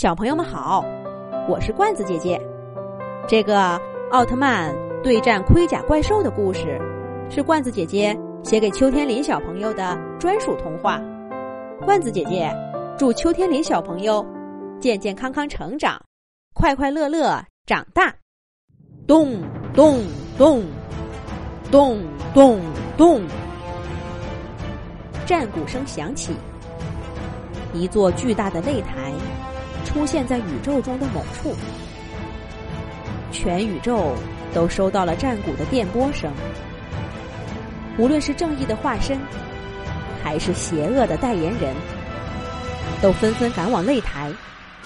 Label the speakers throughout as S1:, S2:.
S1: 小朋友们好，我是罐子姐姐。这个奥特曼对战盔甲怪兽的故事，是罐子姐姐写给秋天林小朋友的专属童话。罐子姐姐祝秋天林小朋友健健康康成长，快快乐乐长大。咚咚咚咚咚咚，战鼓声响起，一座巨大的擂台。出现在宇宙中的某处，全宇宙都收到了战鼓的电波声。无论是正义的化身，还是邪恶的代言人，都纷纷赶往擂台，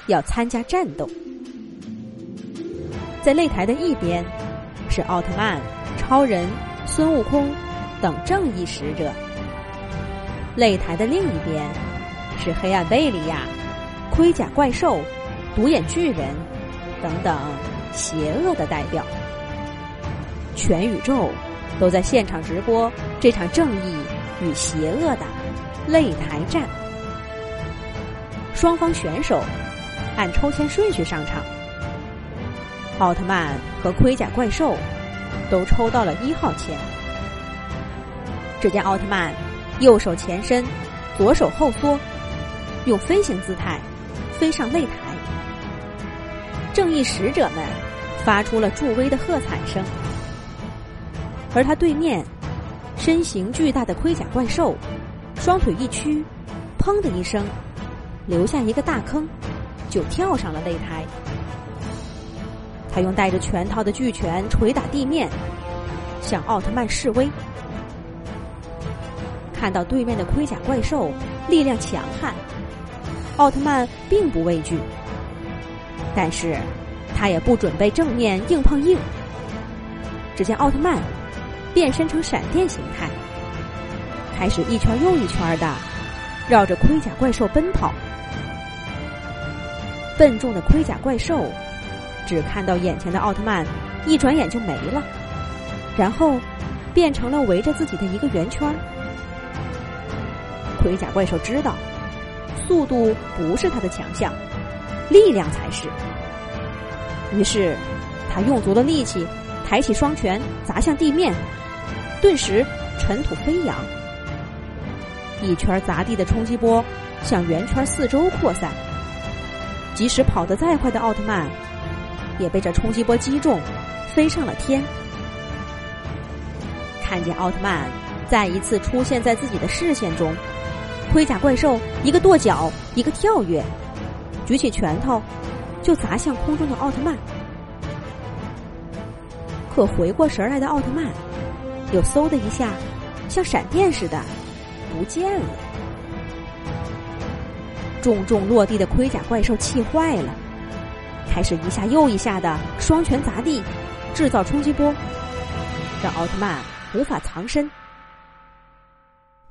S1: 要参加战斗。在擂台的一边，是奥特曼、超人、孙悟空等正义使者；擂台的另一边，是黑暗贝利亚。盔甲怪兽、独眼巨人等等邪恶的代表，全宇宙都在现场直播这场正义与邪恶的擂台战。双方选手按抽签顺序上场，奥特曼和盔甲怪兽都抽到了一号签。只见奥特曼右手前伸，左手后缩，用飞行姿态。飞上擂台，正义使者们发出了助威的喝彩声，而他对面身形巨大的盔甲怪兽，双腿一屈，砰的一声，留下一个大坑，就跳上了擂台。他用带着拳套的巨拳捶打地面，向奥特曼示威。看到对面的盔甲怪兽力量强悍。奥特曼并不畏惧，但是他也不准备正面硬碰硬。只见奥特曼变身成闪电形态，开始一圈又一圈的绕着盔甲怪兽奔跑。笨重的盔甲怪兽只看到眼前的奥特曼，一转眼就没了，然后变成了围着自己的一个圆圈。盔甲怪兽知道。速度不是他的强项，力量才是。于是，他用足了力气，抬起双拳砸向地面，顿时尘土飞扬，一圈砸地的冲击波向圆圈四周扩散。即使跑得再快的奥特曼，也被这冲击波击中，飞上了天。看见奥特曼再一次出现在自己的视线中。盔甲怪兽一个跺脚，一个跳跃，举起拳头就砸向空中的奥特曼。可回过神来的奥特曼，又嗖的一下，像闪电似的不见了。重重落地的盔甲怪兽气坏了，开始一下又一下的双拳砸地，制造冲击波，让奥特曼无法藏身。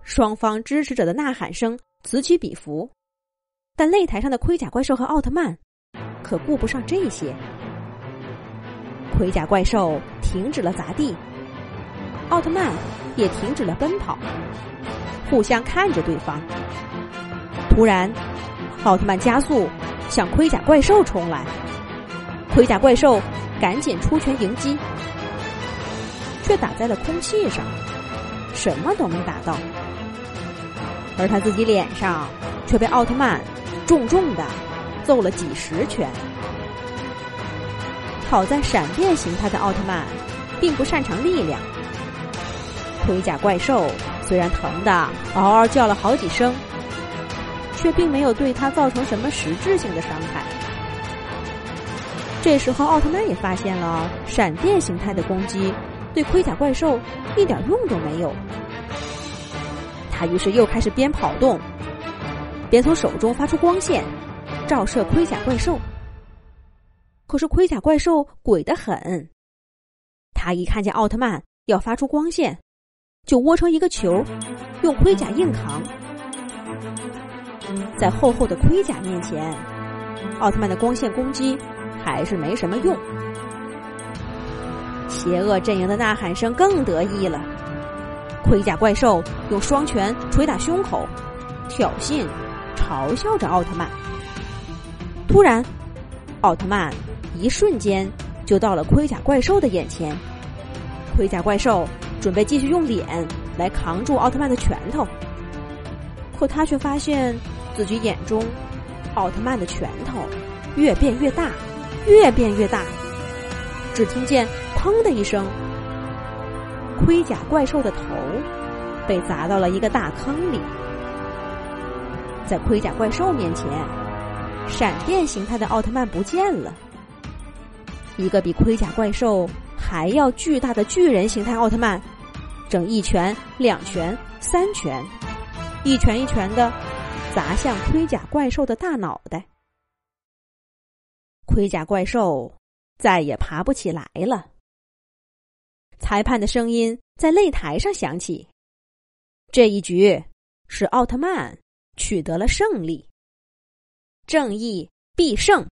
S1: 双方支持者的呐喊声此起彼伏，但擂台上的盔甲怪兽和奥特曼可顾不上这些。盔甲怪兽停止了砸地，奥特曼也停止了奔跑，互相看着对方。突然，奥特曼加速向盔甲怪兽冲来，盔甲怪兽赶紧出拳迎击，却打在了空气上，什么都没打到。而他自己脸上却被奥特曼重重的揍了几十拳。好在闪电形态的奥特曼并不擅长力量，盔甲怪兽虽然疼的嗷嗷叫了好几声，却并没有对他造成什么实质性的伤害。这时候，奥特曼也发现了闪电形态的攻击对盔甲怪兽一点用都没有。他于是又开始边跑动，边从手中发出光线，照射盔甲怪兽。可是盔甲怪兽鬼得很，他一看见奥特曼要发出光线，就窝成一个球，用盔甲硬扛。在厚厚的盔甲面前，奥特曼的光线攻击还是没什么用。邪恶阵营的呐喊声更得意了。盔甲怪兽用双拳捶打胸口，挑衅、嘲笑着奥特曼。突然，奥特曼一瞬间就到了盔甲怪兽的眼前。盔甲怪兽准备继续用脸来扛住奥特曼的拳头，可他却发现自己眼中奥特曼的拳头越变越大，越变越大。只听见“砰”的一声，盔甲怪兽的头被砸到了一个大坑里。在盔甲怪兽面前，闪电形态的奥特曼不见了。一个比盔甲怪兽还要巨大的巨人形态奥特曼，正一拳、两拳、三拳，一拳一拳的砸向盔甲怪兽的大脑袋。盔甲怪兽再也爬不起来了。裁判的声音在擂台上响起：“这一局是奥特曼取得了胜利，正义必胜。”